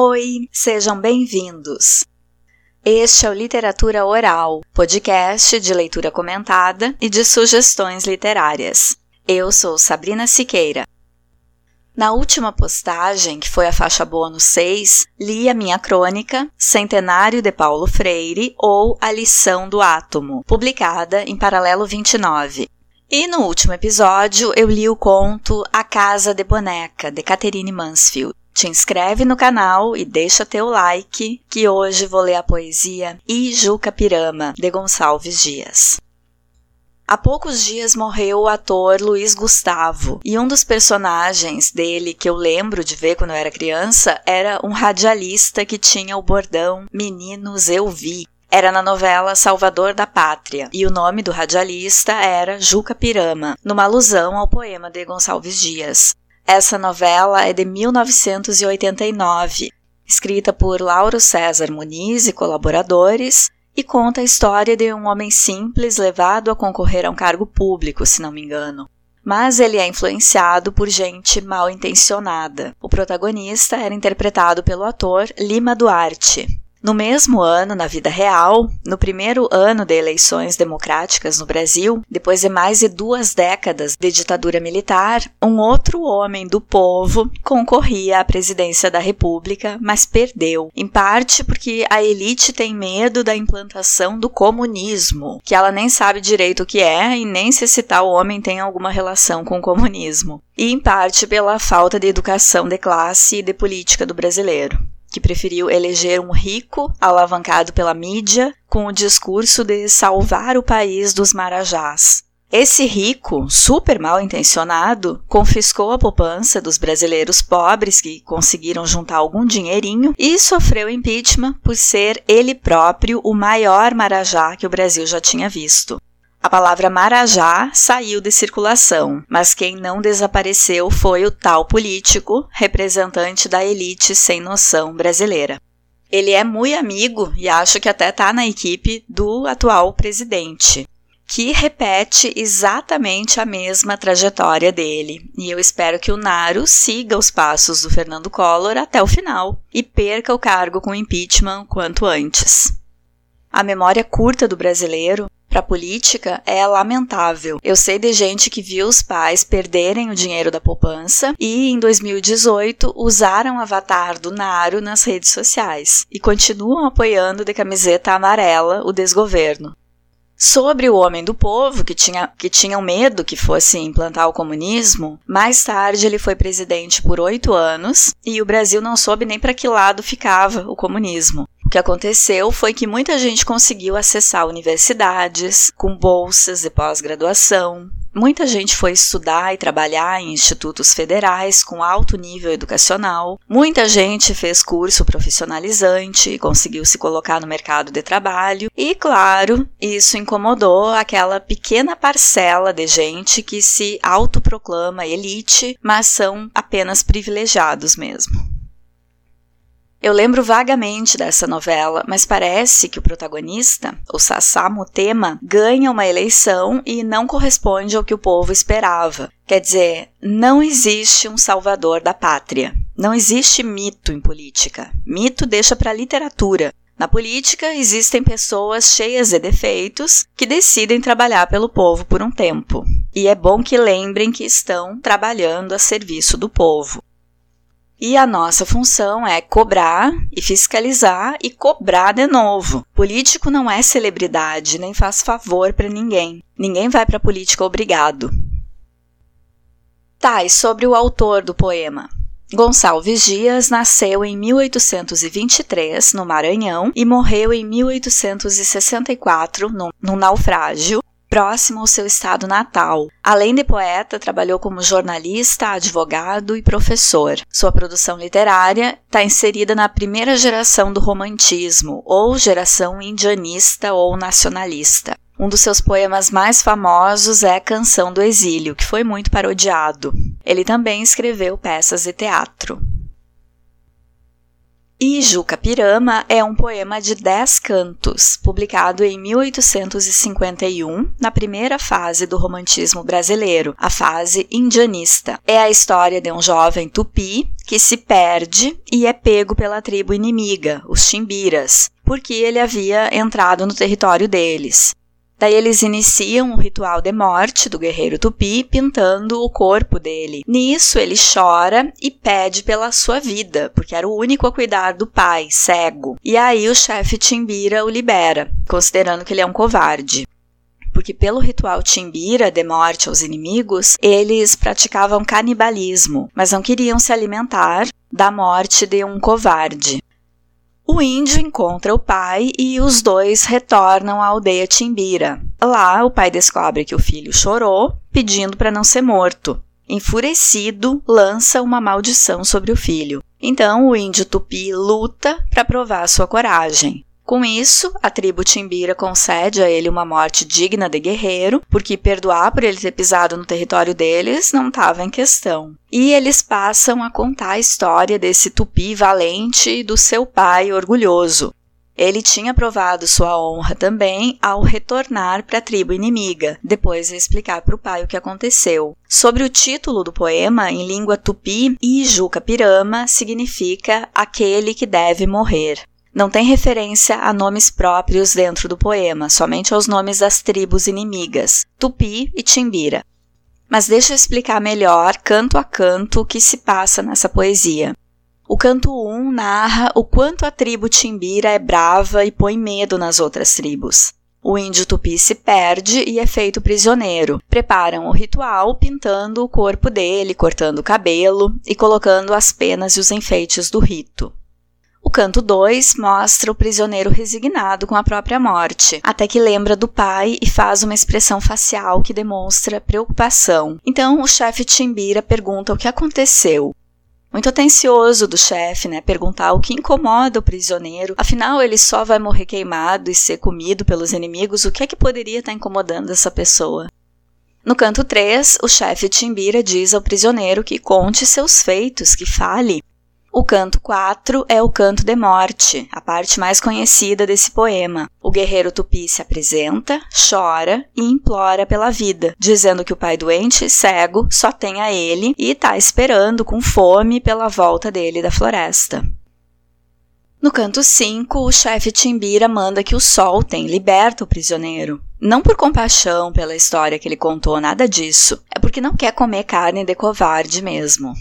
Oi, sejam bem-vindos. Este é o Literatura Oral, podcast de leitura comentada e de sugestões literárias. Eu sou Sabrina Siqueira. Na última postagem, que foi a faixa bônus 6, li a minha crônica Centenário de Paulo Freire ou A Lição do Átomo, publicada em Paralelo 29. E no último episódio eu li o conto A Casa de Boneca, de Catherine Mansfield. Te inscreve no canal e deixa teu like, que hoje vou ler a poesia Ijuca Pirama, de Gonçalves Dias. Há poucos dias morreu o ator Luiz Gustavo, e um dos personagens dele que eu lembro de ver quando eu era criança era um radialista que tinha o bordão Meninos Eu Vi. Era na novela Salvador da Pátria, e o nome do radialista era Juca Pirama, numa alusão ao poema de Gonçalves Dias. Essa novela é de 1989, escrita por Lauro César Muniz e colaboradores, e conta a história de um homem simples levado a concorrer a um cargo público, se não me engano. Mas ele é influenciado por gente mal intencionada. O protagonista era interpretado pelo ator Lima Duarte, no mesmo ano, na vida real, no primeiro ano de eleições democráticas no Brasil, depois de mais de duas décadas de ditadura militar, um outro homem do povo concorria à presidência da República, mas perdeu, em parte porque a elite tem medo da implantação do comunismo, que ela nem sabe direito o que é e nem se esse tal homem tem alguma relação com o comunismo, e em parte pela falta de educação de classe e de política do brasileiro que preferiu eleger um rico alavancado pela mídia com o discurso de salvar o país dos marajás. Esse rico, super mal intencionado, confiscou a poupança dos brasileiros pobres que conseguiram juntar algum dinheirinho e sofreu impeachment por ser ele próprio o maior marajá que o Brasil já tinha visto. A palavra Marajá saiu de circulação, mas quem não desapareceu foi o tal político, representante da elite sem noção brasileira. Ele é muito amigo e acho que até está na equipe do atual presidente, que repete exatamente a mesma trajetória dele. E eu espero que o Naro siga os passos do Fernando Collor até o final e perca o cargo com impeachment quanto antes. A memória curta do brasileiro para política é lamentável. Eu sei de gente que viu os pais perderem o dinheiro da poupança e, em 2018, usaram o avatar do Naro nas redes sociais e continuam apoiando de camiseta amarela o desgoverno. Sobre o homem do povo, que tinha, que tinham medo que fosse implantar o comunismo, mais tarde ele foi presidente por oito anos e o Brasil não soube nem para que lado ficava o comunismo. O que aconteceu foi que muita gente conseguiu acessar universidades com bolsas de pós-graduação. Muita gente foi estudar e trabalhar em institutos federais com alto nível educacional. Muita gente fez curso profissionalizante e conseguiu se colocar no mercado de trabalho. E, claro, isso incomodou aquela pequena parcela de gente que se autoproclama elite, mas são apenas privilegiados mesmo. Eu lembro vagamente dessa novela, mas parece que o protagonista, o Sassá Mutema, ganha uma eleição e não corresponde ao que o povo esperava. Quer dizer, não existe um salvador da pátria. Não existe mito em política. Mito deixa para a literatura. Na política, existem pessoas cheias de defeitos que decidem trabalhar pelo povo por um tempo. E é bom que lembrem que estão trabalhando a serviço do povo. E a nossa função é cobrar e fiscalizar e cobrar de novo. Político não é celebridade, nem faz favor para ninguém. Ninguém vai para política obrigado. Tá, e sobre o autor do poema? Gonçalves Dias nasceu em 1823 no Maranhão e morreu em 1864 num, num naufrágio próximo ao seu estado natal. Além de poeta, trabalhou como jornalista, advogado e professor. Sua produção literária está inserida na primeira geração do romantismo, ou geração indianista ou nacionalista. Um dos seus poemas mais famosos é Canção do Exílio, que foi muito parodiado. Ele também escreveu peças de teatro. E Jucapirama é um poema de dez cantos, publicado em 1851, na primeira fase do romantismo brasileiro, a fase indianista. É a história de um jovem tupi que se perde e é pego pela tribo inimiga, os Chimbiras, porque ele havia entrado no território deles. Daí eles iniciam o ritual de morte do guerreiro tupi pintando o corpo dele. Nisso ele chora e pede pela sua vida, porque era o único a cuidar do pai, cego. E aí o chefe Timbira o libera, considerando que ele é um covarde porque pelo ritual Timbira de morte aos inimigos, eles praticavam canibalismo, mas não queriam se alimentar da morte de um covarde. O índio encontra o pai e os dois retornam à aldeia Timbira. Lá, o pai descobre que o filho chorou, pedindo para não ser morto. Enfurecido, lança uma maldição sobre o filho. Então, o índio tupi luta para provar sua coragem. Com isso, a tribo Timbira concede a ele uma morte digna de guerreiro, porque perdoar por ele ter pisado no território deles não estava em questão. E eles passam a contar a história desse tupi valente e do seu pai orgulhoso. Ele tinha provado sua honra também ao retornar para a tribo inimiga, depois de explicar para o pai o que aconteceu. Sobre o título do poema, em língua tupi, Ijuca Pirama significa aquele que deve morrer. Não tem referência a nomes próprios dentro do poema, somente aos nomes das tribos inimigas, Tupi e Timbira. Mas deixa eu explicar melhor, canto a canto, o que se passa nessa poesia. O canto 1 narra o quanto a tribo Timbira é brava e põe medo nas outras tribos. O índio tupi se perde e é feito prisioneiro. Preparam o ritual pintando o corpo dele, cortando o cabelo e colocando as penas e os enfeites do rito. O canto 2 mostra o prisioneiro resignado com a própria morte, até que lembra do pai e faz uma expressão facial que demonstra preocupação. Então o chefe Timbira pergunta o que aconteceu. Muito atencioso do chefe, né? Perguntar o que incomoda o prisioneiro. Afinal, ele só vai morrer queimado e ser comido pelos inimigos. O que é que poderia estar incomodando essa pessoa? No canto 3, o chefe Timbira diz ao prisioneiro que conte seus feitos, que fale. O canto 4 é o canto de morte, a parte mais conhecida desse poema. O guerreiro tupi se apresenta, chora e implora pela vida, dizendo que o pai doente, cego, só tem a ele e está esperando com fome pela volta dele da floresta. No canto 5, o chefe Timbira manda que o soltem, liberta o prisioneiro. Não por compaixão pela história que ele contou, nada disso. É porque não quer comer carne de covarde mesmo.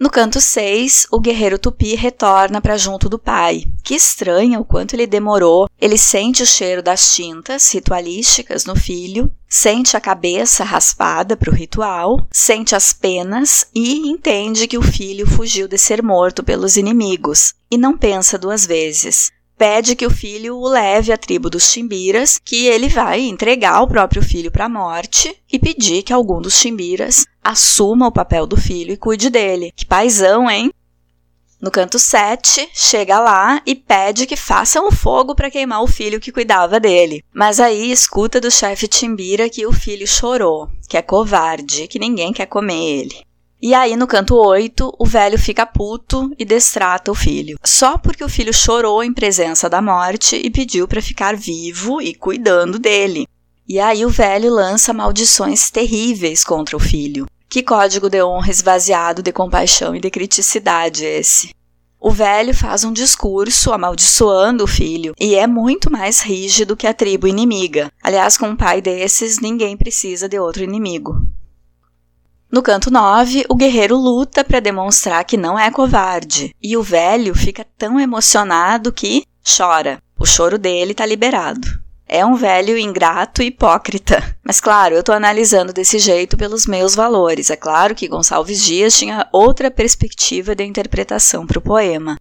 No canto 6, o guerreiro tupi retorna para junto do pai. Que estranha o quanto ele demorou. Ele sente o cheiro das tintas ritualísticas no filho, sente a cabeça raspada para o ritual, sente as penas e entende que o filho fugiu de ser morto pelos inimigos. E não pensa duas vezes pede que o filho o leve à tribo dos Chimbiras, que ele vai entregar o próprio filho para a morte e pedir que algum dos Chimbiras assuma o papel do filho e cuide dele. Que paizão, hein? No canto 7, chega lá e pede que façam o fogo para queimar o filho que cuidava dele. Mas aí escuta do chefe Timbira que o filho chorou, que é covarde, que ninguém quer comer ele. E aí, no canto 8, o velho fica puto e destrata o filho. Só porque o filho chorou em presença da morte e pediu para ficar vivo e cuidando dele. E aí, o velho lança maldições terríveis contra o filho. Que código de honra esvaziado de compaixão e de criticidade é esse? O velho faz um discurso amaldiçoando o filho e é muito mais rígido que a tribo inimiga. Aliás, com um pai desses, ninguém precisa de outro inimigo. No canto 9, o guerreiro luta para demonstrar que não é covarde, e o velho fica tão emocionado que chora. O choro dele está liberado. É um velho ingrato e hipócrita. Mas claro, eu estou analisando desse jeito pelos meus valores. É claro que Gonçalves Dias tinha outra perspectiva de interpretação para o poema.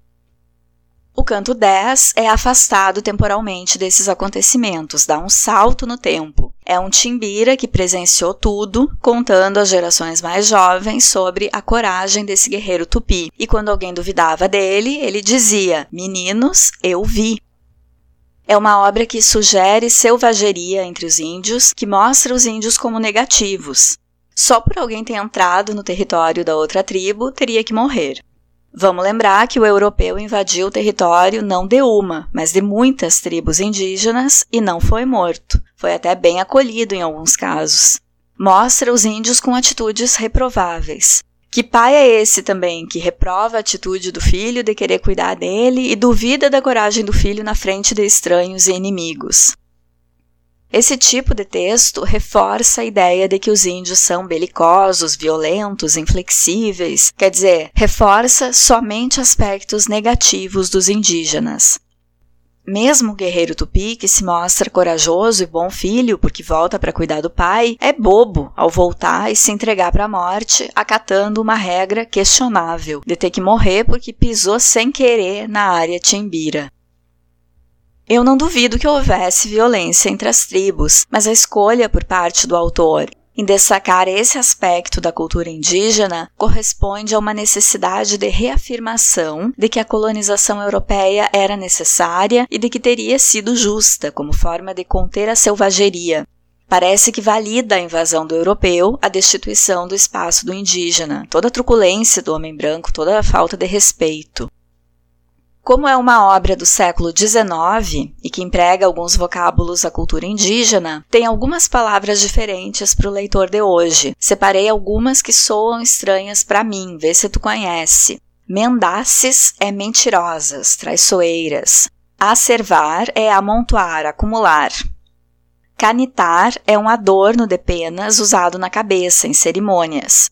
O canto 10 é afastado temporalmente desses acontecimentos, dá um salto no tempo. É um timbira que presenciou tudo, contando às gerações mais jovens sobre a coragem desse guerreiro tupi. E quando alguém duvidava dele, ele dizia: Meninos, eu vi. É uma obra que sugere selvageria entre os índios, que mostra os índios como negativos. Só por alguém ter entrado no território da outra tribo teria que morrer. Vamos lembrar que o europeu invadiu o território não de uma, mas de muitas tribos indígenas e não foi morto. Foi até bem acolhido em alguns casos. Mostra os índios com atitudes reprováveis. Que pai é esse também que reprova a atitude do filho de querer cuidar dele e duvida da coragem do filho na frente de estranhos e inimigos? Esse tipo de texto reforça a ideia de que os índios são belicosos, violentos, inflexíveis, quer dizer, reforça somente aspectos negativos dos indígenas. Mesmo o guerreiro tupi, que se mostra corajoso e bom filho porque volta para cuidar do pai, é bobo ao voltar e se entregar para a morte, acatando uma regra questionável de ter que morrer porque pisou sem querer na área timbira. Eu não duvido que houvesse violência entre as tribos, mas a escolha por parte do autor em destacar esse aspecto da cultura indígena corresponde a uma necessidade de reafirmação de que a colonização europeia era necessária e de que teria sido justa como forma de conter a selvageria. Parece que valida a invasão do europeu a destituição do espaço do indígena, toda a truculência do homem branco, toda a falta de respeito. Como é uma obra do século XIX e que emprega alguns vocábulos da cultura indígena, tem algumas palavras diferentes para o leitor de hoje. Separei algumas que soam estranhas para mim, vê se tu conhece. Mendaces é mentirosas, traiçoeiras. Acervar é amontoar, acumular. Canitar é um adorno de penas usado na cabeça em cerimônias.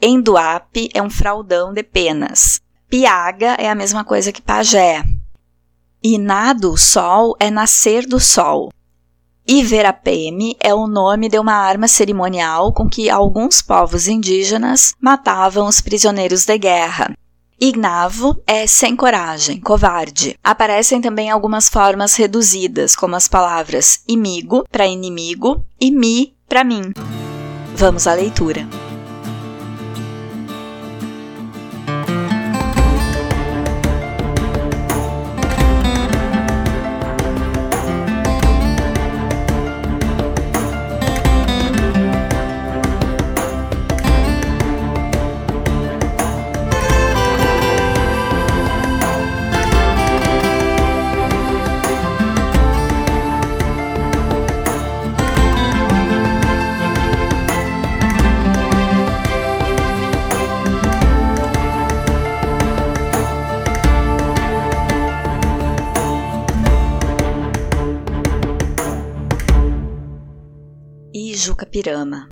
Enduape é um fraldão de penas. Piaga é a mesma coisa que pajé. Inado sol é nascer do sol. Iverapeme é o nome de uma arma cerimonial com que alguns povos indígenas matavam os prisioneiros de guerra. Ignavo é sem coragem, covarde. Aparecem também algumas formas reduzidas, como as palavras imigo para inimigo e mi para mim. Vamos à leitura. Jucapirama.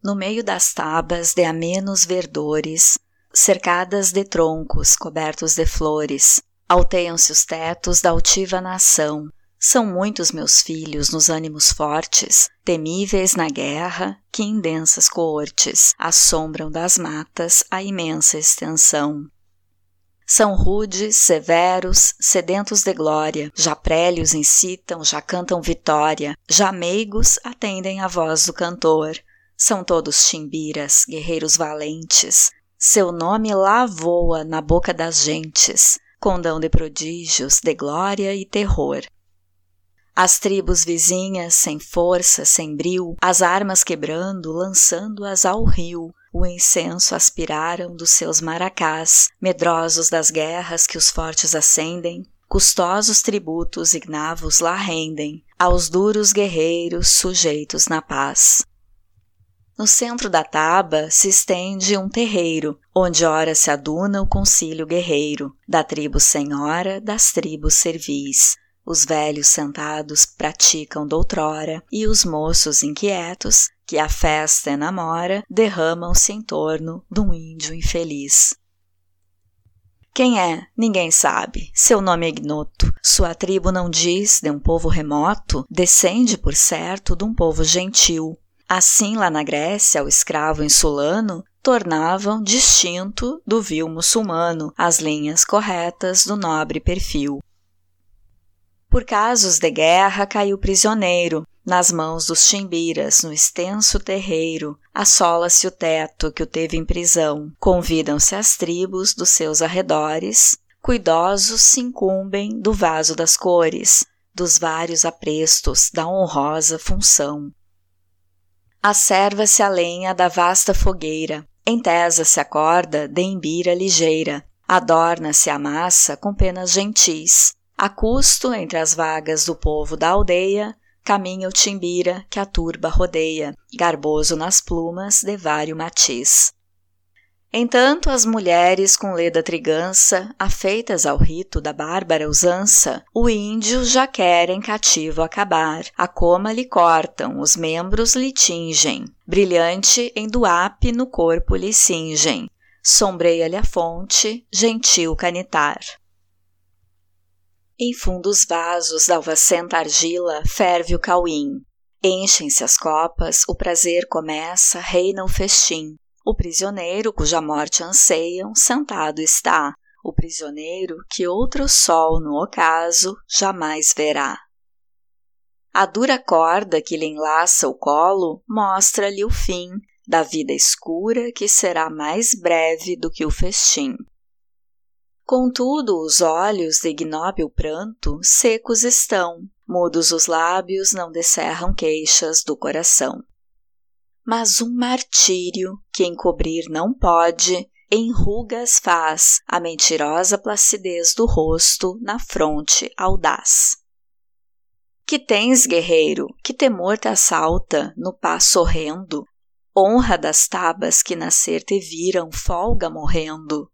No meio das tabas de amenos verdores, cercadas de troncos cobertos de flores, alteiam-se os tetos da altiva nação. São muitos meus filhos nos ânimos fortes, temíveis na guerra, que em densas coortes assombram das matas a imensa extensão. São rudes, severos, sedentos de glória, já prélios incitam, já cantam vitória, já meigos atendem a voz do cantor. São todos chimbiras, guerreiros valentes, seu nome lá voa na boca das gentes, condão de prodígios, de glória e terror. As tribos vizinhas, sem força, sem bril, as armas quebrando, lançando-as ao rio, o incenso aspiraram dos seus maracás, medrosos das guerras que os fortes acendem, custosos tributos ignavos lá rendem, aos duros guerreiros sujeitos na paz. No centro da taba se estende um terreiro, onde ora se aduna o concílio guerreiro, da tribo senhora, das tribos servis. Os velhos sentados praticam doutrora, e os moços inquietos que a festa enamora derramam-se em torno de um índio infeliz. Quem é? Ninguém sabe. Seu nome é ignoto. Sua tribo não diz de um povo remoto, descende, por certo, de um povo gentil. Assim, lá na Grécia, o escravo insulano tornavam distinto do vil muçulmano as linhas corretas do nobre perfil. Por casos de guerra caiu prisioneiro, nas mãos dos chimbiras, no extenso terreiro, assola-se o teto que o teve em prisão. Convidam-se as tribos dos seus arredores, cuidosos se incumbem do vaso das cores, dos vários aprestos da honrosa função. Acerva-se a lenha da vasta fogueira, Entesa-se a corda de embira ligeira, adorna-se a massa com penas gentis. A custo, entre as vagas do povo da aldeia, caminha o timbira que a turba rodeia, garboso nas plumas de vário matiz. Entanto, as mulheres com leda trigança, afeitas ao rito da bárbara usança, o índio já querem cativo acabar, a coma lhe cortam, os membros lhe tingem, brilhante em duape no corpo lhe cingem, sombreia-lhe a fonte, gentil canitar. Em fundos vasos da alvacenta argila ferve o cauim. Enchem-se as copas, o prazer começa, reina o festim. O prisioneiro cuja morte anseiam, sentado está, o prisioneiro que outro sol no ocaso jamais verá. A dura corda que lhe enlaça o colo mostra-lhe o fim da vida escura que será mais breve do que o festim. Contudo, os olhos de ignóbil pranto secos estão, mudos os lábios não descerram queixas do coração mas um martírio que encobrir não pode, em rugas faz a mentirosa placidez do rosto na fronte audaz. Que tens, guerreiro, que temor te assalta no passo horrendo, honra das tabas que nascer te viram folga morrendo.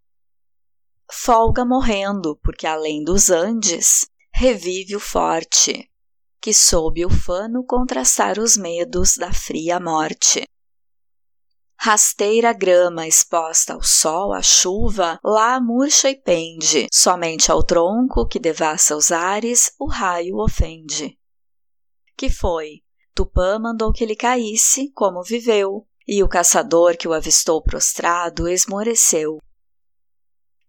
Folga morrendo, porque além dos Andes, revive o forte, que soube o fano contrastar os medos da fria morte. Rasteira grama exposta ao sol, à chuva, lá murcha e pende, somente ao tronco que devassa os ares o raio ofende. Que foi? Tupã mandou que ele caísse, como viveu, e o caçador que o avistou prostrado esmoreceu.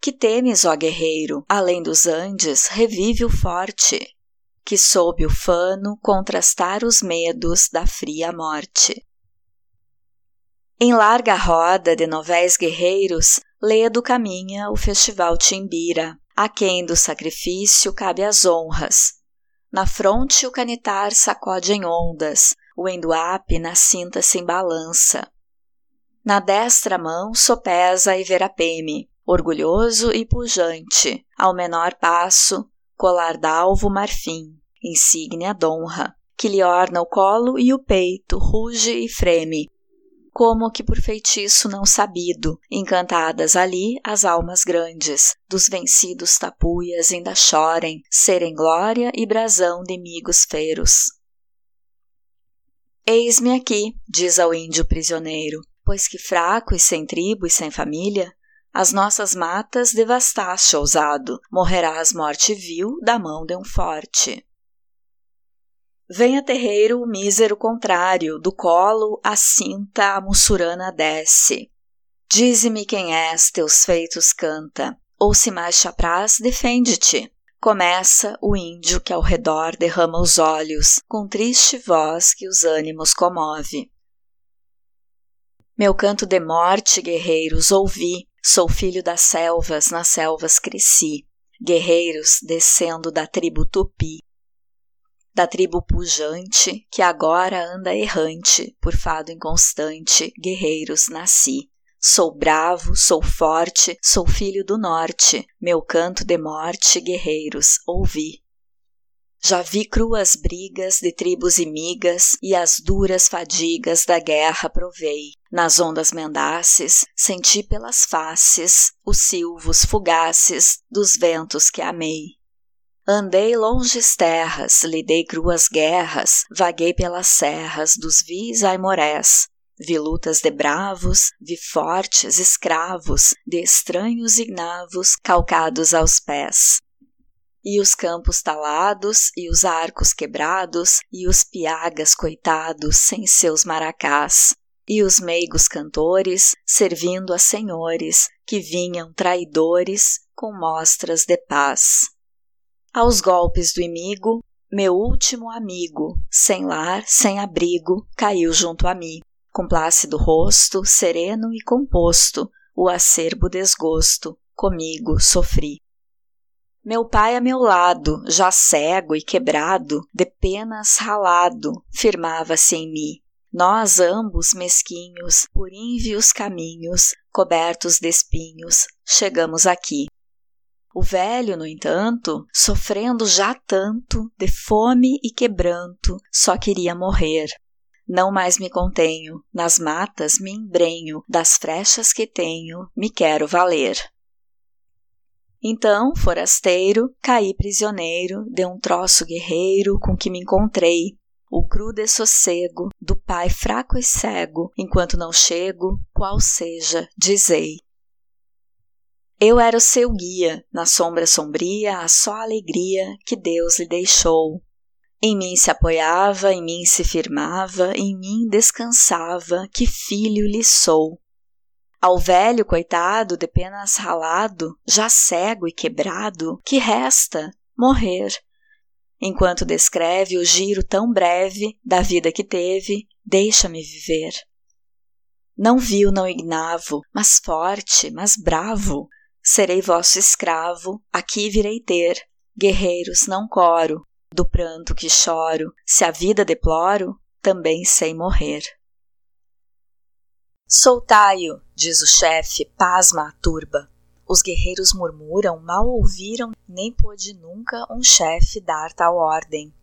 Que temes, ó guerreiro, além dos Andes, revive o forte, que sob o fano contrastar os medos da fria morte. Em larga roda de novéis guerreiros, Ledo caminha o festival Timbira, a quem do sacrifício cabe as honras. Na fronte o canitar sacode em ondas, o enduape na cinta se embalança. Na destra mão sopesa Iverapeme, orgulhoso e pujante, ao menor passo, colar d'alvo marfim, insígnia d'honra, que lhe orna o colo e o peito, ruge e freme, como que por feitiço não sabido, encantadas ali as almas grandes, dos vencidos tapuias ainda chorem, serem glória e brasão de amigos feros. Eis-me aqui, diz ao índio prisioneiro, pois que fraco e sem tribo e sem família, as nossas matas devastaste ousado, morrerás morte vil da mão de um forte. Venha terreiro o mísero contrário, do colo a cinta a mussurana desce. Dize-me quem és, teus feitos canta, ou se mais te apraz, defende-te. Começa o índio que ao redor derrama os olhos, com triste voz que os ânimos comove. Meu canto de morte, guerreiros, ouvi, sou filho das selvas, nas selvas cresci. Guerreiros, descendo da tribo Tupi, da tribo pujante, que agora anda errante, por fado inconstante, guerreiros nasci. Sou bravo, sou forte, sou filho do norte, meu canto de morte, guerreiros, ouvi. Já vi cruas brigas de tribos imigas e as duras fadigas da guerra provei. Nas ondas mendaces, senti pelas faces os silvos fugaces dos ventos que amei. Andei longes terras, lidei cruas guerras, vaguei pelas serras dos vis aimorés. Vi lutas de bravos, vi fortes escravos, de estranhos ignavos calcados aos pés. E os campos talados, e os arcos quebrados, e os piagas coitados sem seus maracás, e os meigos cantores servindo a senhores que vinham traidores com mostras de paz. Aos golpes do inimigo, meu último amigo, sem lar, sem abrigo, caiu junto a mim, com plácido rosto, sereno e composto, o acerbo desgosto, comigo sofri. Meu pai a meu lado, já cego e quebrado, de penas ralado, firmava-se em mim, nós ambos mesquinhos, por ínvios caminhos, cobertos de espinhos, chegamos aqui. O velho, no entanto, sofrendo já tanto, de fome e quebranto, só queria morrer. Não mais me contenho, nas matas me embrenho, das frechas que tenho, me quero valer. Então, forasteiro, caí prisioneiro de um troço guerreiro com que me encontrei, o cru dessossego do pai fraco e cego, enquanto não chego, qual seja, dizei. Eu era o seu guia, na sombra sombria, a só alegria que Deus lhe deixou. Em mim se apoiava, em mim se firmava, em mim descansava, que filho lhe sou. Ao velho coitado, de penas ralado, já cego e quebrado, que resta? Morrer. Enquanto descreve o giro tão breve da vida que teve, deixa-me viver. Não viu, não ignavo, mas forte, mas bravo, serei vosso escravo, aqui virei ter, guerreiros não coro, do pranto que choro, se a vida deploro, também sei morrer. Soltai-o, diz o chefe, pasma a turba. Os guerreiros murmuram, mal ouviram, nem pôde nunca um chefe dar tal ordem.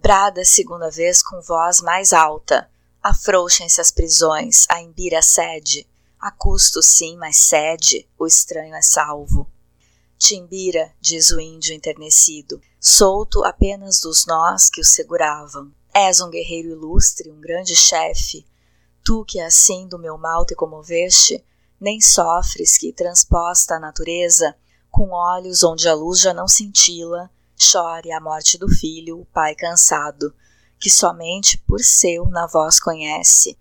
Brada segunda vez com voz mais alta. Afrouxem-se as prisões, a embira cede. A custo sim, mas cede, o estranho é salvo. Timbira, diz o índio enternecido, solto apenas dos nós que o seguravam. És um guerreiro ilustre, um grande chefe. Tu que assim do meu mal te comoveste, nem sofres que, transposta a natureza, com olhos onde a luz já não cintila, chore a morte do filho, o pai cansado, que somente por seu na voz conhece,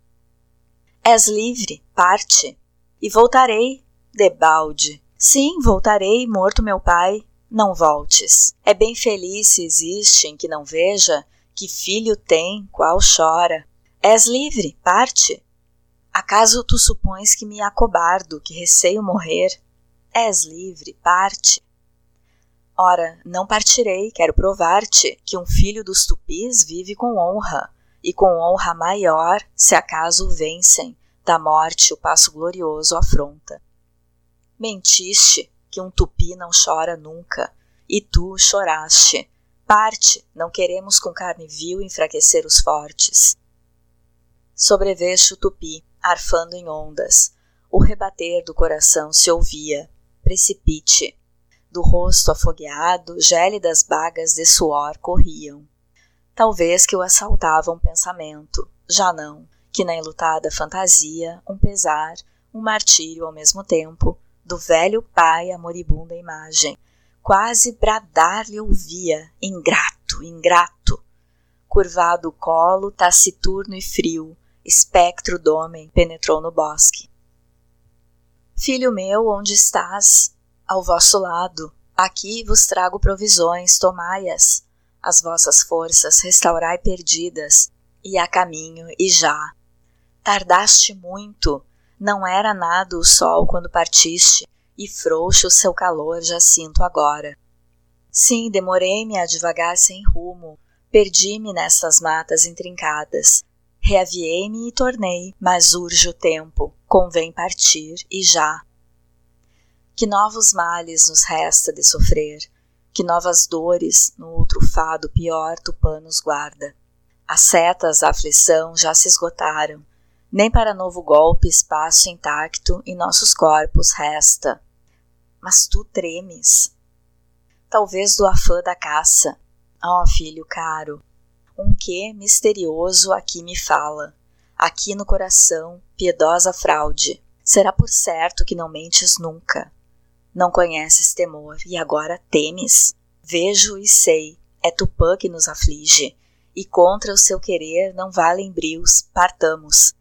És livre, parte. E voltarei, debalde. Sim, voltarei, morto meu pai. Não voltes. É bem feliz se existe em que não veja que filho tem, qual chora. És livre, parte. Acaso tu supões que me acobardo, que receio morrer? És livre, parte. Ora, não partirei, quero provar-te que um filho dos tupis vive com honra e com honra maior, se acaso o vencem, da morte o passo glorioso afronta. Mentiste que um tupi não chora nunca, e tu choraste. Parte, não queremos com carne vil enfraquecer os fortes. Sobreveste o tupi, arfando em ondas. O rebater do coração se ouvia. Precipite. Do rosto afogueado, gélidas bagas de suor corriam. Talvez que o assaltava um pensamento, já não, que na enlutada fantasia, um pesar, um martírio ao mesmo tempo, do velho pai a moribunda imagem, quase bradar-lhe ouvia, ingrato, ingrato. Curvado o colo, taciturno e frio, espectro do homem penetrou no bosque. Filho meu, onde estás? Ao vosso lado. Aqui vos trago provisões, tomai-as as vossas forças restaurai perdidas, e a caminho e já. Tardaste muito, não era nada o sol quando partiste, e frouxo o seu calor já sinto agora. Sim, demorei-me a devagar sem rumo, perdi-me nessas matas intrincadas. Reaviei-me e tornei, mas urge o tempo, convém partir e já. Que novos males nos resta de sofrer, que novas dores no outro fado pior Tupã nos guarda. As setas da aflição já se esgotaram, nem para novo golpe espaço intacto em nossos corpos resta. Mas tu tremes. Talvez do afã da caça. Ó oh, filho caro, um que misterioso aqui me fala. Aqui no coração, piedosa fraude. Será por certo que não mentes nunca. Não conheces temor e agora temes? Vejo e sei, é Tupã que nos aflige, e contra o seu querer não valem brios, partamos.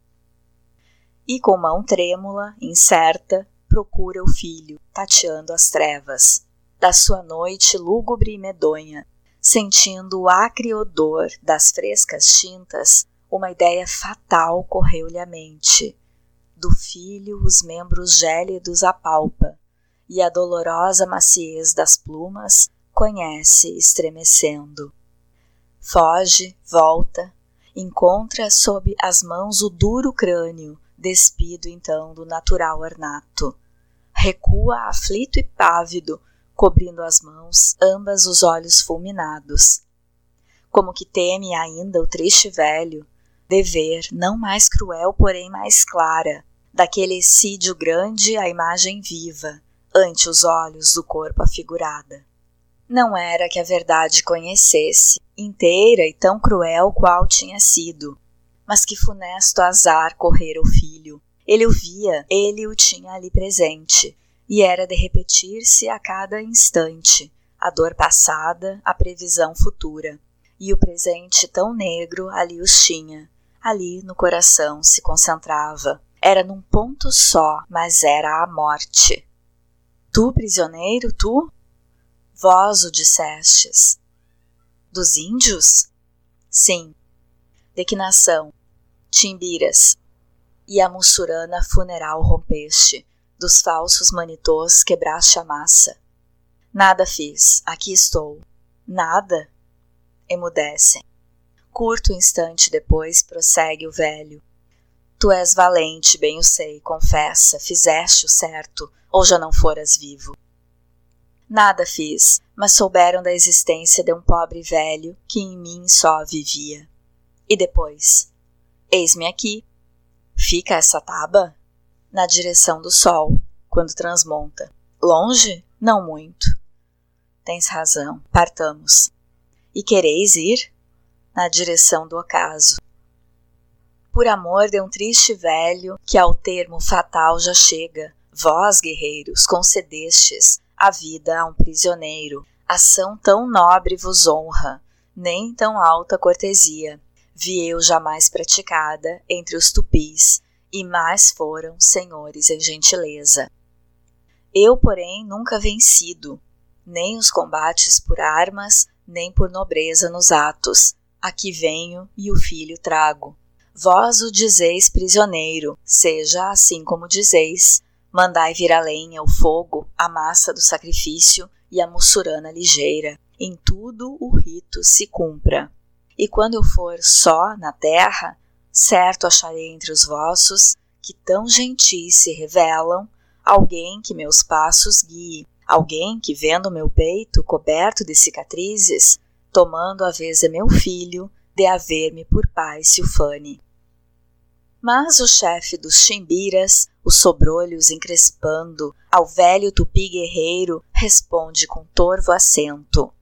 E com mão trêmula, incerta, procura o filho, tateando as trevas, da sua noite lúgubre e medonha, sentindo o acre odor das frescas tintas, uma ideia fatal correu-lhe à mente. Do filho os membros gélidos apalpa, e a dolorosa maciez das plumas conhece estremecendo. Foge, volta, encontra sob as mãos o duro crânio, despido então do natural ornato. Recua aflito e pávido, cobrindo as mãos ambas os olhos fulminados. Como que teme ainda o triste velho, dever não mais cruel, porém mais clara, daquele exídio grande a imagem viva, ante os olhos do corpo afigurada. Não era que a verdade conhecesse, inteira e tão cruel qual tinha sido, mas que funesto azar correra o filho. Ele o via, ele o tinha ali presente, e era de repetir-se a cada instante a dor passada, a previsão futura. E o presente tão negro ali os tinha, ali no coração se concentrava. Era num ponto só, mas era a morte. Tu, prisioneiro, tu? Vós o dissestes. Dos índios? Sim. De que nação? Timbiras. E a mussurana funeral rompeste, dos falsos manitôs quebraste a massa. Nada fiz, aqui estou. Nada? Emudecem. Curto instante depois prossegue o velho. Tu és valente, bem o sei, confessa, fizeste o certo, ou já não foras vivo. Nada fiz, mas souberam da existência de um pobre velho que em mim só vivia. E depois? Eis-me aqui. Fica essa taba? Na direção do sol, quando transmonta. Longe? Não muito. Tens razão, partamos. E quereis ir? Na direção do ocaso. Por amor de um triste velho que ao termo fatal já chega, vós, guerreiros, concedestes a vida a um prisioneiro. Ação tão nobre vos honra, nem tão alta cortesia. Vi eu jamais praticada entre os tupis, e mais foram senhores em gentileza. Eu, porém, nunca vencido, nem os combates por armas, nem por nobreza nos atos. Aqui venho e o filho trago. Vós o dizeis prisioneiro, seja assim como dizeis, Mandai vir a lenha, o fogo, a massa do sacrifício e a mussurana ligeira. Em tudo o rito se cumpra. E quando eu for só na terra, certo acharei entre os vossos, que tão gentis se revelam, alguém que meus passos guie, alguém que, vendo meu peito coberto de cicatrizes, tomando a vez de meu filho, de haver-me por pai se ufane. Mas o chefe dos chimbiras, os sobrolhos encrespando, ao velho tupi guerreiro, responde com torvo acento: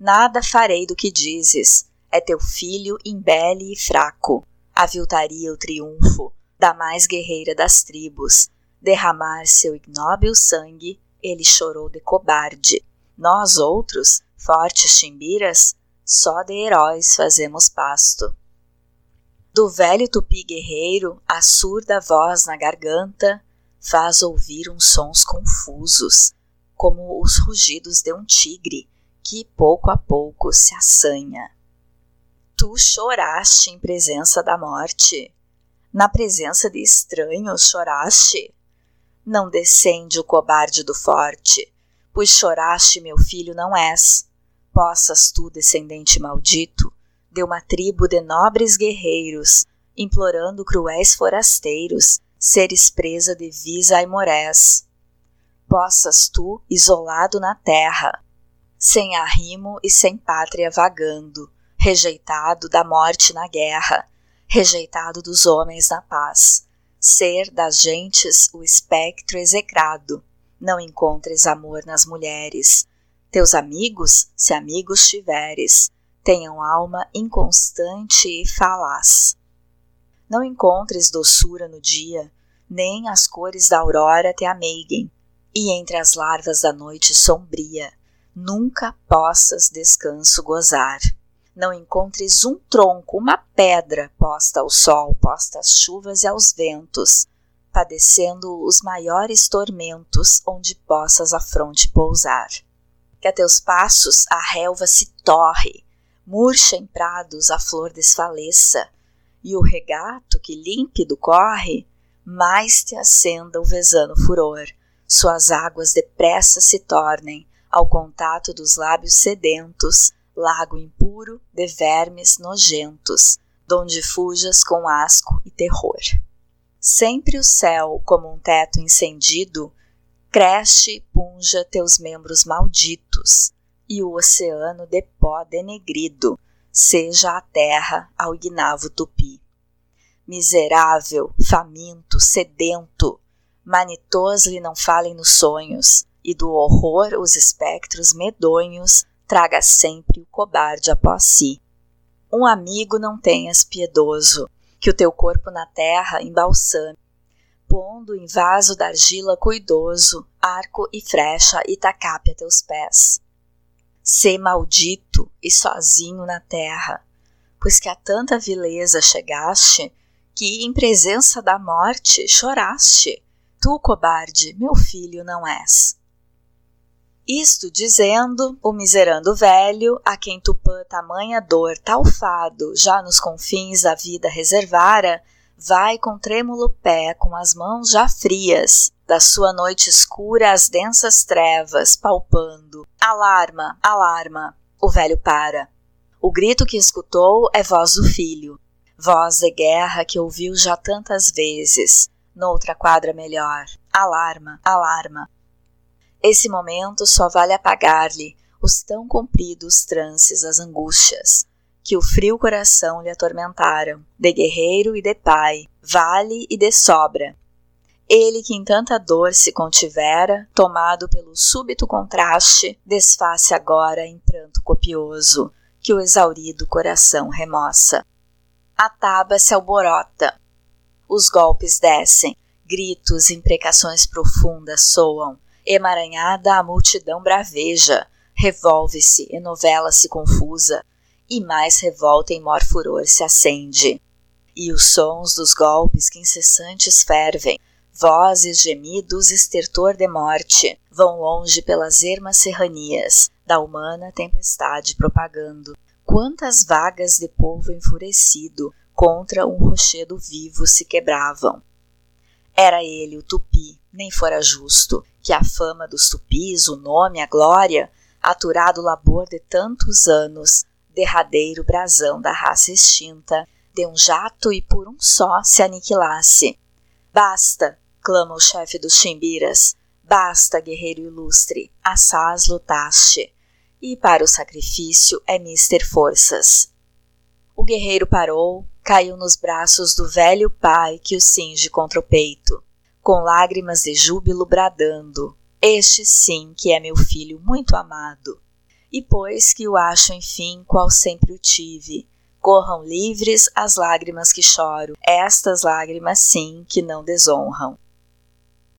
Nada farei do que dizes, é teu filho imbele e fraco. Aviltaria o triunfo da mais guerreira das tribos. Derramar seu ignóbil sangue, ele chorou de cobarde. Nós outros, fortes chimbiras, só de heróis fazemos pasto. Do velho tupi guerreiro, a surda voz na garganta faz ouvir uns sons confusos, como os rugidos de um tigre que pouco a pouco se assanha. Tu choraste em presença da morte, na presença de estranhos choraste. Não descende o cobarde do forte, pois choraste, meu filho, não és. Possas tu, descendente maldito, de uma tribo de nobres guerreiros, implorando cruéis forasteiros, seres presa de vis aimorés. Possas tu, isolado na terra, sem arrimo e sem pátria vagando, rejeitado da morte na guerra, rejeitado dos homens na paz, ser das gentes o espectro execrado, não encontres amor nas mulheres. Teus amigos, se amigos tiveres, tenham alma inconstante e falaz. Não encontres doçura no dia, nem as cores da aurora te ameiguem, e entre as larvas da noite sombria, nunca possas descanso gozar. Não encontres um tronco, uma pedra posta ao sol, posta às chuvas e aos ventos, padecendo os maiores tormentos onde possas a fronte pousar. Que a teus passos a relva se torre, murcha em prados a flor desfaleça, e o regato que límpido corre, mais te acenda o vesano furor, suas águas depressa se tornem, ao contato dos lábios sedentos, lago impuro de vermes nojentos, donde fujas com asco e terror. Sempre o céu, como um teto incendido, cresce e punja teus membros malditos, e o oceano de pó denegrido seja a terra ao ignavo tupi. Miserável, faminto, sedento, manitos lhe não falem nos sonhos, e do horror os espectros medonhos traga sempre o cobarde após si. Um amigo não tenhas piedoso, que o teu corpo na terra embalsame, pondo em vaso d'argila cuidoso, arco e frecha e tacape a teus pés Sê maldito e sozinho na terra, pois que a tanta vileza chegaste, que em presença da morte choraste. Tu, cobarde, meu filho não és. Isto dizendo, o miserando velho, a quem Tupã tamanha dor, tal fado, já nos confins da vida reservara, vai com trêmulo pé, com as mãos já frias, da sua noite escura as densas trevas, palpando. Alarma, alarma! O velho para. O grito que escutou é voz do filho, voz de guerra que ouviu já tantas vezes, noutra quadra melhor. Alarma, alarma! Esse momento só vale apagar-lhe os tão compridos trances, as angústias, que o frio coração lhe atormentaram, de guerreiro e de pai, vale e de sobra. Ele que em tanta dor se contivera, tomado pelo súbito contraste, desface agora em pranto copioso, que o exaurido coração remoça. A taba se alborota. Os golpes descem, gritos e imprecações profundas soam, emaranhada a multidão braveja, revolve-se e novela-se confusa, e mais revolta em mor furor se acende. E os sons dos golpes que incessantes fervem, vozes, gemidos, estertor de morte, vão longe pelas ermas serranias, da humana tempestade propagando. Quantas vagas de povo enfurecido contra um rochedo vivo se quebravam. Era ele o tupi, nem fora justo, que a fama dos tupis, o nome, a glória, aturado labor de tantos anos, derradeiro brasão da raça extinta, de um jato e por um só se aniquilasse. Basta, clama o chefe dos chimbiras, basta, guerreiro ilustre, assaz lutaste, e para o sacrifício é mister forças. O guerreiro parou, caiu nos braços do velho pai que o cinge contra o peito, com lágrimas de júbilo bradando, este sim que é meu filho muito amado e pois que o acho enfim qual sempre o tive. Corram livres as lágrimas que choro, estas lágrimas sim que não desonram.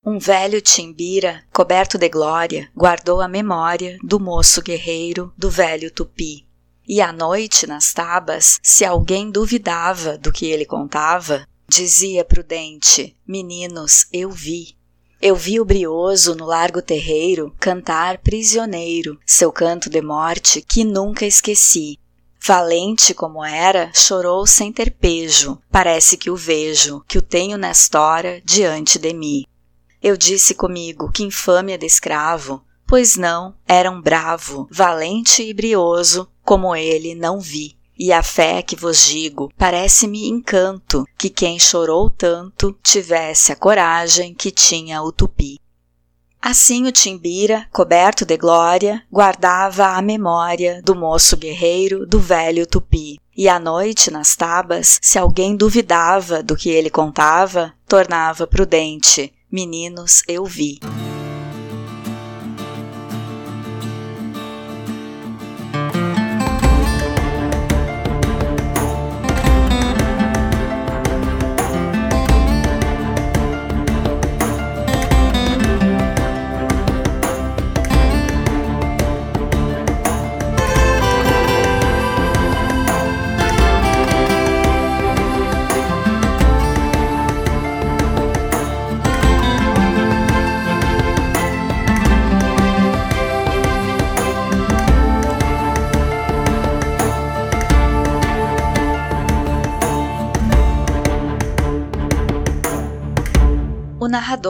Um velho timbira, coberto de glória, guardou a memória do moço guerreiro, do velho tupi. E à noite, nas tabas, se alguém duvidava do que ele contava, dizia prudente: Meninos, eu vi. Eu vi o brioso no largo terreiro cantar prisioneiro, seu canto de morte que nunca esqueci. Valente como era, chorou sem ter pejo. Parece que o vejo, que o tenho nesta hora diante de mim. Eu disse comigo que infâmia de escravo, pois não, era um bravo, valente e brioso, como ele não vi. E a fé que vos digo parece-me encanto que quem chorou tanto tivesse a coragem que tinha o tupi. Assim o Timbira, coberto de glória, guardava a memória do moço guerreiro do velho tupi. E à noite, nas tabas, se alguém duvidava do que ele contava, tornava prudente: Meninos, eu vi.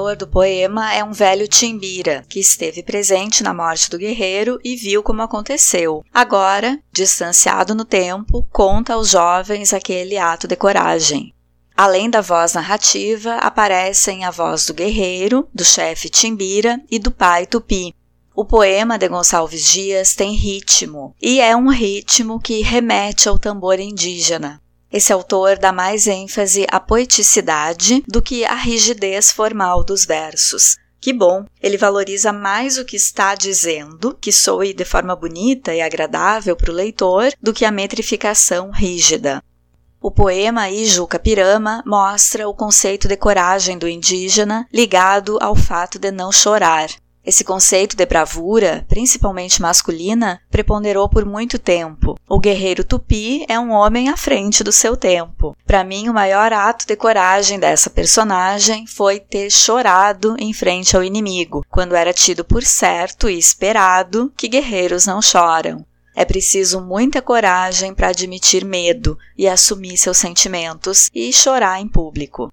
Narrador do poema é um velho timbira que esteve presente na morte do guerreiro e viu como aconteceu. Agora, distanciado no tempo, conta aos jovens aquele ato de coragem. Além da voz narrativa, aparecem a voz do guerreiro, do chefe Timbira e do pai Tupi. O poema de Gonçalves Dias tem ritmo, e é um ritmo que remete ao tambor indígena. Esse autor dá mais ênfase à poeticidade do que à rigidez formal dos versos. Que bom! Ele valoriza mais o que está dizendo, que soe de forma bonita e agradável para o leitor, do que a metrificação rígida. O poema Ijuca Pirama mostra o conceito de coragem do indígena ligado ao fato de não chorar. Esse conceito de bravura, principalmente masculina, preponderou por muito tempo. O guerreiro tupi é um homem à frente do seu tempo. Para mim, o maior ato de coragem dessa personagem foi ter chorado em frente ao inimigo, quando era tido por certo e esperado que guerreiros não choram. É preciso muita coragem para admitir medo e assumir seus sentimentos e chorar em público.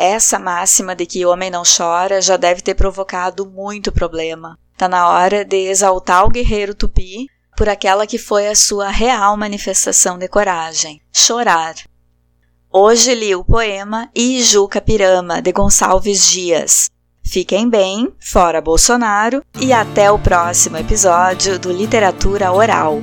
Essa máxima de que homem não chora já deve ter provocado muito problema. Tá na hora de exaltar o guerreiro tupi por aquela que foi a sua real manifestação de coragem: chorar. Hoje li o poema Ijuca Pirama, de Gonçalves Dias. Fiquem bem, fora Bolsonaro, e até o próximo episódio do Literatura Oral.